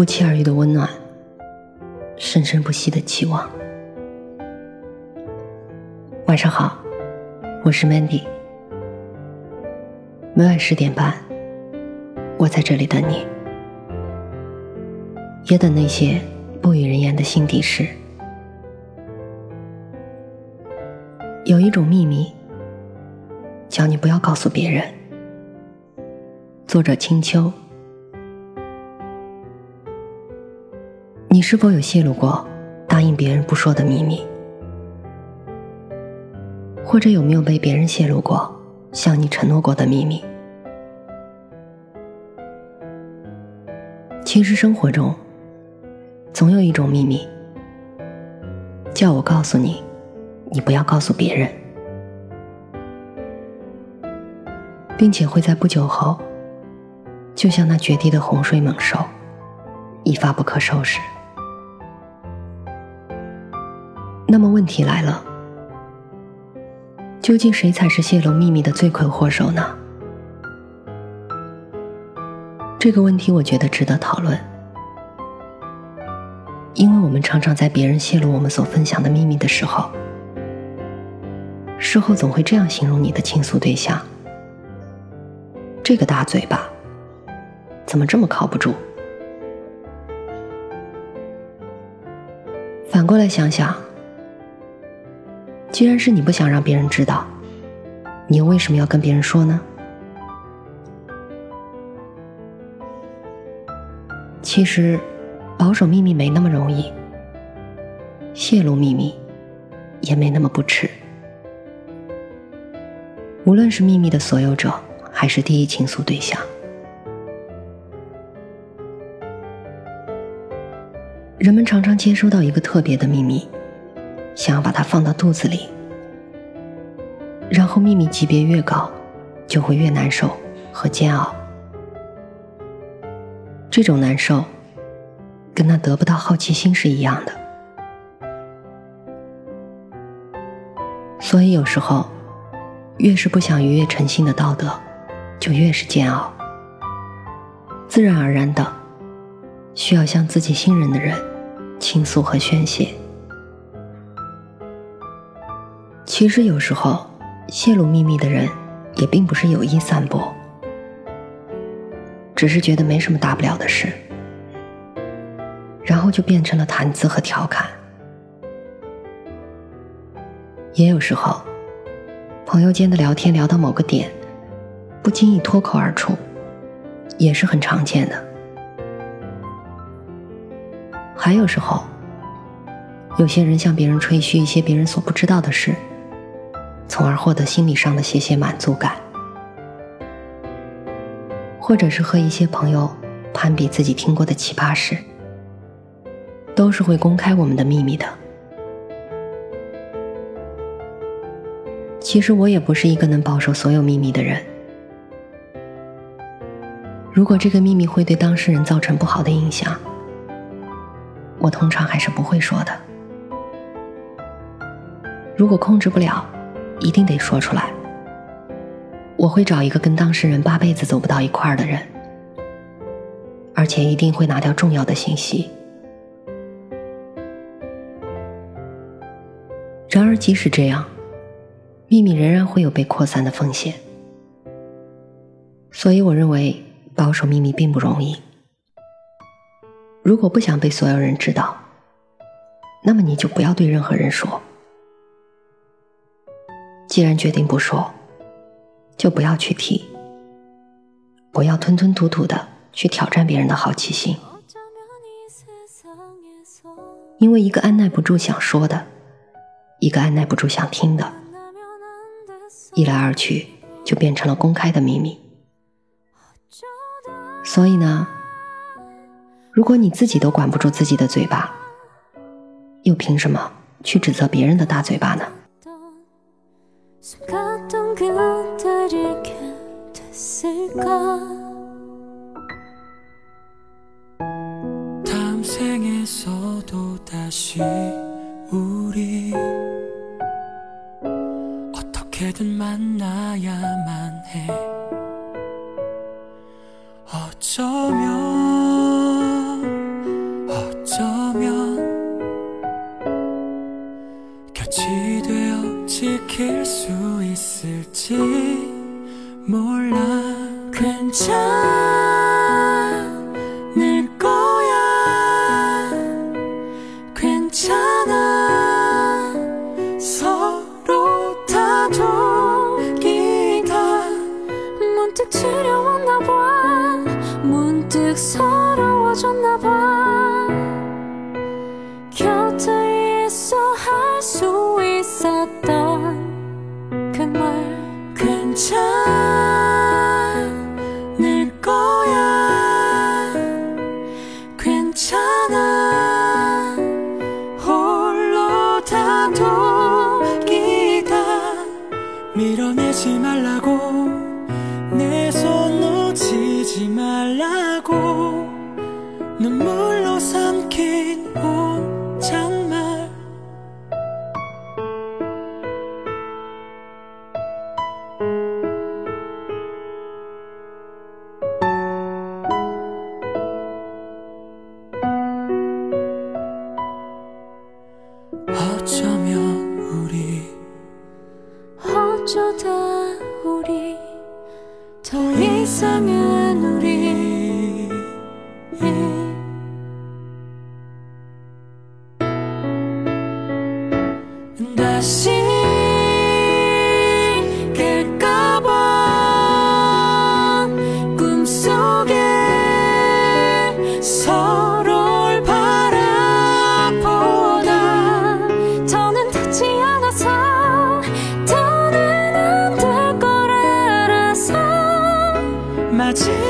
不期而遇的温暖，生生不息的期望。晚上好，我是 Mandy。每晚十点半，我在这里等你，也等那些不与人言的心底事。有一种秘密，叫你不要告诉别人。作者：青秋。你是否有泄露过答应别人不说的秘密？或者有没有被别人泄露过向你承诺过的秘密？其实生活中，总有一种秘密，叫我告诉你，你不要告诉别人，并且会在不久后，就像那绝地的洪水猛兽，一发不可收拾。那么问题来了，究竟谁才是泄露秘密的罪魁祸首呢？这个问题我觉得值得讨论，因为我们常常在别人泄露我们所分享的秘密的时候，事后总会这样形容你的倾诉对象：这个大嘴巴，怎么这么靠不住？反过来想想。既然是你不想让别人知道，你又为什么要跟别人说呢？其实，保守秘密没那么容易，泄露秘密也没那么不耻。无论是秘密的所有者，还是第一倾诉对象，人们常常接收到一个特别的秘密。想要把它放到肚子里，然后秘密级别越高，就会越难受和煎熬。这种难受，跟那得不到好奇心是一样的。所以有时候，越是不想逾越诚信的道德，就越是煎熬。自然而然的，需要向自己信任的人倾诉和宣泄。其实有时候，泄露秘密的人也并不是有意散播，只是觉得没什么大不了的事，然后就变成了谈资和调侃。也有时候，朋友间的聊天聊到某个点，不经意脱口而出，也是很常见的。还有时候，有些人向别人吹嘘一些别人所不知道的事。从而获得心理上的些些满足感，或者是和一些朋友攀比自己听过的奇葩事，都是会公开我们的秘密的。其实我也不是一个能保守所有秘密的人。如果这个秘密会对当事人造成不好的影响，我通常还是不会说的。如果控制不了，一定得说出来。我会找一个跟当事人八辈子走不到一块儿的人，而且一定会拿掉重要的信息。然而，即使这样，秘密仍然会有被扩散的风险。所以，我认为保守秘密并不容易。如果不想被所有人知道，那么你就不要对任何人说。既然决定不说，就不要去提，不要吞吞吐吐的去挑战别人的好奇心，因为一个按耐不住想说的，一个按耐不住想听的，一来二去就变成了公开的秘密。所以呢，如果你自己都管不住自己的嘴巴，又凭什么去指责别人的大嘴巴呢？ 숨갔던 그날이 됐을까? 다음 생에서도 다시 우리 어떻게든 만나야만 해. 어쩌면 수 있을지 몰라. 괜찮을 거야. 괜찮아. 서로 다독이다. 문득 지려웠나 봐. 문득 서러워졌나 봐. 곁에 있어 할수 밀어내지 말라고. 내 손 놓치지 말라고. 세상은 우리. 음. 다시 情